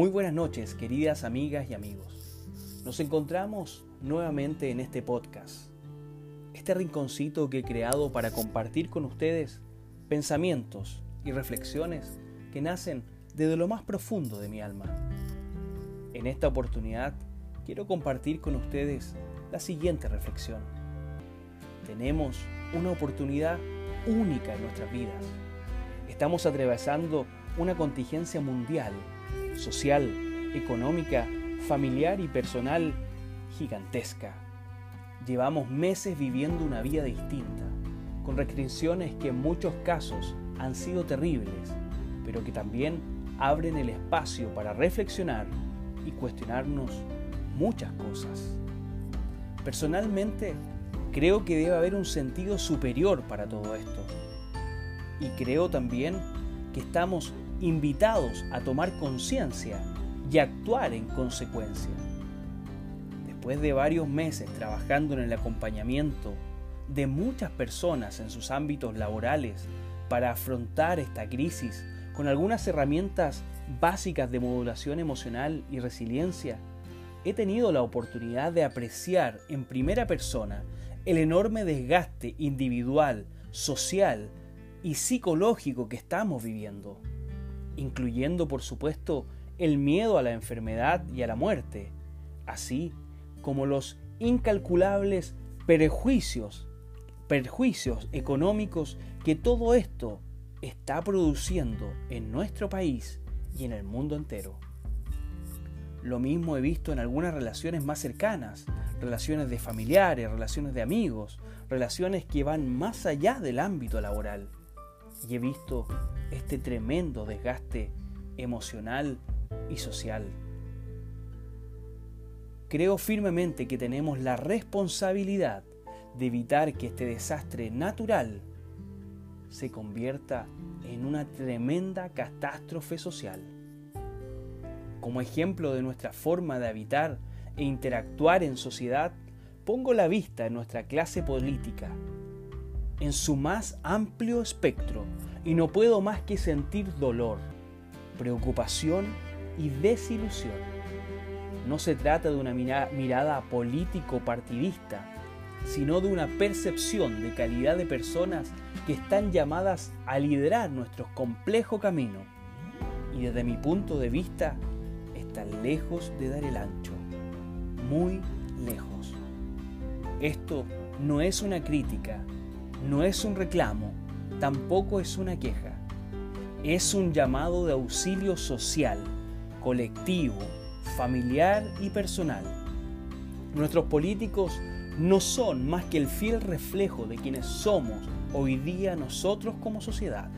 Muy buenas noches, queridas amigas y amigos. Nos encontramos nuevamente en este podcast, este rinconcito que he creado para compartir con ustedes pensamientos y reflexiones que nacen desde lo más profundo de mi alma. En esta oportunidad quiero compartir con ustedes la siguiente reflexión. Tenemos una oportunidad única en nuestras vidas. Estamos atravesando una contingencia mundial social, económica, familiar y personal gigantesca. Llevamos meses viviendo una vida distinta, con restricciones que en muchos casos han sido terribles, pero que también abren el espacio para reflexionar y cuestionarnos muchas cosas. Personalmente, creo que debe haber un sentido superior para todo esto. Y creo también que estamos invitados a tomar conciencia y actuar en consecuencia. Después de varios meses trabajando en el acompañamiento de muchas personas en sus ámbitos laborales para afrontar esta crisis con algunas herramientas básicas de modulación emocional y resiliencia, he tenido la oportunidad de apreciar en primera persona el enorme desgaste individual, social y psicológico que estamos viviendo incluyendo por supuesto el miedo a la enfermedad y a la muerte, así como los incalculables perjuicios, perjuicios económicos que todo esto está produciendo en nuestro país y en el mundo entero. Lo mismo he visto en algunas relaciones más cercanas, relaciones de familiares, relaciones de amigos, relaciones que van más allá del ámbito laboral. Y he visto este tremendo desgaste emocional y social. Creo firmemente que tenemos la responsabilidad de evitar que este desastre natural se convierta en una tremenda catástrofe social. Como ejemplo de nuestra forma de habitar e interactuar en sociedad, pongo la vista en nuestra clase política, en su más amplio espectro, y no puedo más que sentir dolor, preocupación y desilusión. No se trata de una mirada político-partidista, sino de una percepción de calidad de personas que están llamadas a liderar nuestro complejo camino y desde mi punto de vista están lejos de dar el ancho, muy lejos. Esto no es una crítica, no es un reclamo, tampoco es una queja. Es un llamado de auxilio social, colectivo, familiar y personal. Nuestros políticos no son más que el fiel reflejo de quienes somos hoy día nosotros como sociedad.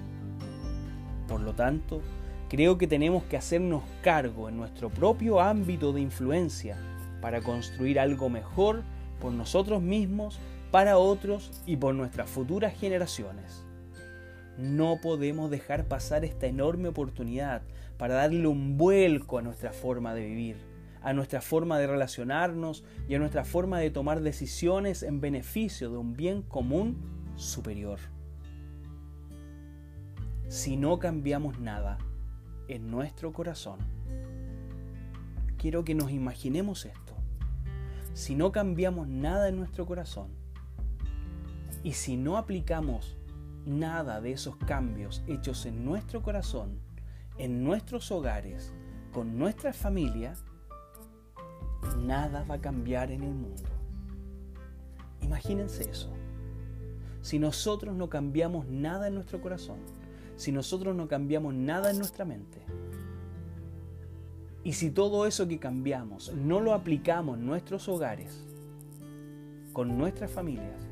Por lo tanto, creo que tenemos que hacernos cargo en nuestro propio ámbito de influencia para construir algo mejor por nosotros mismos, para otros y por nuestras futuras generaciones. No podemos dejar pasar esta enorme oportunidad para darle un vuelco a nuestra forma de vivir, a nuestra forma de relacionarnos y a nuestra forma de tomar decisiones en beneficio de un bien común superior. Si no cambiamos nada en nuestro corazón, quiero que nos imaginemos esto. Si no cambiamos nada en nuestro corazón y si no aplicamos nada de esos cambios hechos en nuestro corazón, en nuestros hogares, con nuestra familia, nada va a cambiar en el mundo. Imagínense eso. Si nosotros no cambiamos nada en nuestro corazón, si nosotros no cambiamos nada en nuestra mente, y si todo eso que cambiamos no lo aplicamos en nuestros hogares, con nuestras familias,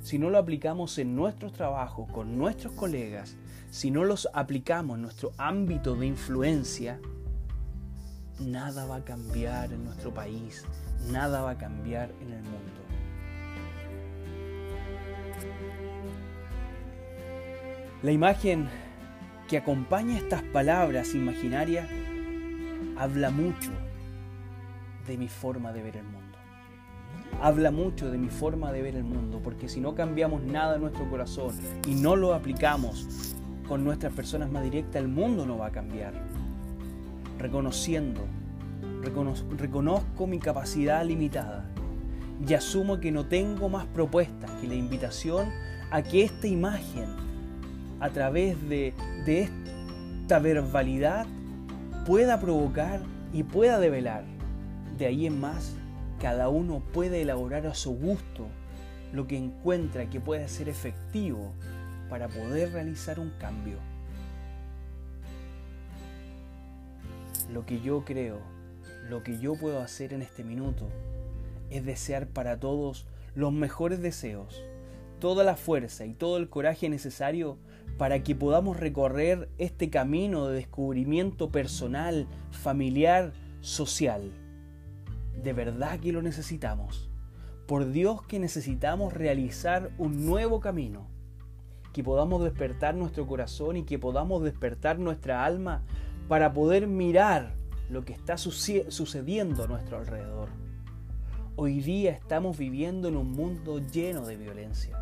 si no lo aplicamos en nuestros trabajos, con nuestros colegas, si no los aplicamos en nuestro ámbito de influencia, nada va a cambiar en nuestro país, nada va a cambiar en el mundo. La imagen que acompaña estas palabras imaginarias habla mucho de mi forma de ver el mundo habla mucho de mi forma de ver el mundo, porque si no cambiamos nada en nuestro corazón y no lo aplicamos con nuestras personas más directas, el mundo no va a cambiar. reconociendo, reconozco mi capacidad limitada y asumo que no tengo más propuestas que la invitación a que esta imagen, a través de, de esta verbalidad, pueda provocar y pueda develar. De ahí en más, cada uno puede elaborar a su gusto lo que encuentra que puede ser efectivo para poder realizar un cambio. Lo que yo creo, lo que yo puedo hacer en este minuto, es desear para todos los mejores deseos, toda la fuerza y todo el coraje necesario para que podamos recorrer este camino de descubrimiento personal, familiar, social. De verdad que lo necesitamos. Por Dios que necesitamos realizar un nuevo camino. Que podamos despertar nuestro corazón y que podamos despertar nuestra alma para poder mirar lo que está sucediendo a nuestro alrededor. Hoy día estamos viviendo en un mundo lleno de violencia.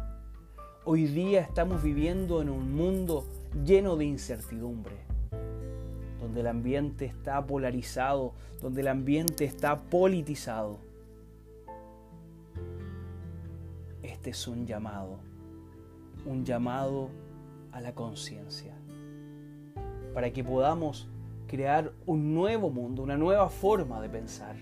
Hoy día estamos viviendo en un mundo lleno de incertidumbre, donde el ambiente está polarizado, donde el ambiente está politizado. Este es un llamado, un llamado a la conciencia, para que podamos crear un nuevo mundo, una nueva forma de pensar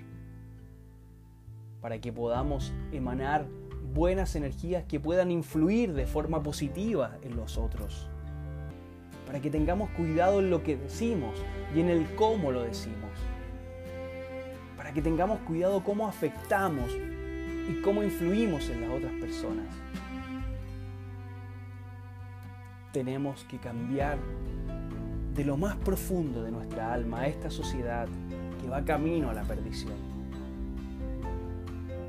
para que podamos emanar buenas energías que puedan influir de forma positiva en los otros. Para que tengamos cuidado en lo que decimos y en el cómo lo decimos. Para que tengamos cuidado cómo afectamos y cómo influimos en las otras personas. Tenemos que cambiar de lo más profundo de nuestra alma a esta sociedad que va camino a la perdición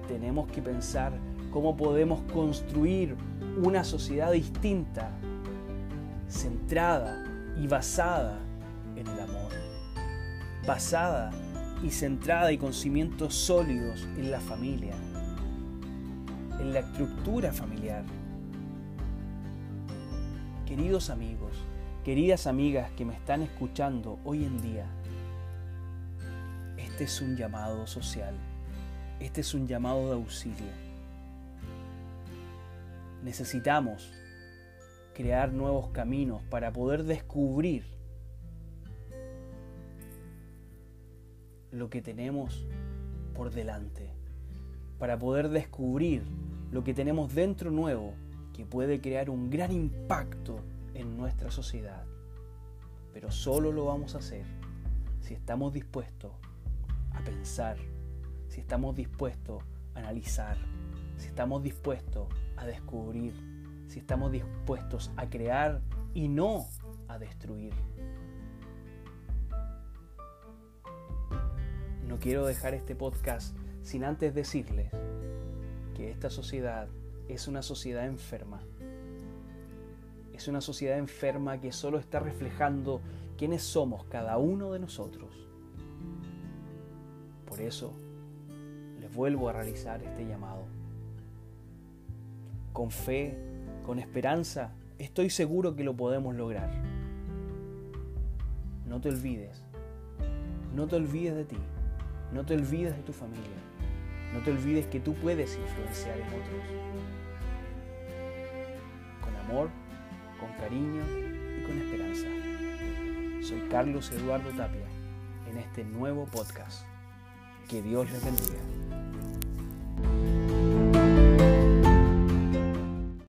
tenemos que pensar cómo podemos construir una sociedad distinta, centrada y basada en el amor, basada y centrada y con cimientos sólidos en la familia, en la estructura familiar. Queridos amigos, queridas amigas que me están escuchando hoy en día, este es un llamado social este es un llamado de auxilio. Necesitamos crear nuevos caminos para poder descubrir lo que tenemos por delante, para poder descubrir lo que tenemos dentro nuevo que puede crear un gran impacto en nuestra sociedad. Pero solo lo vamos a hacer si estamos dispuestos a pensar si estamos dispuestos a analizar, si estamos dispuestos a descubrir, si estamos dispuestos a crear y no a destruir. No quiero dejar este podcast sin antes decirles que esta sociedad es una sociedad enferma. Es una sociedad enferma que solo está reflejando quiénes somos cada uno de nosotros. Por eso, vuelvo a realizar este llamado. Con fe, con esperanza, estoy seguro que lo podemos lograr. No te olvides, no te olvides de ti, no te olvides de tu familia, no te olvides que tú puedes influenciar en otros. Con amor, con cariño y con esperanza. Soy Carlos Eduardo Tapia en este nuevo podcast. Que Dios les bendiga.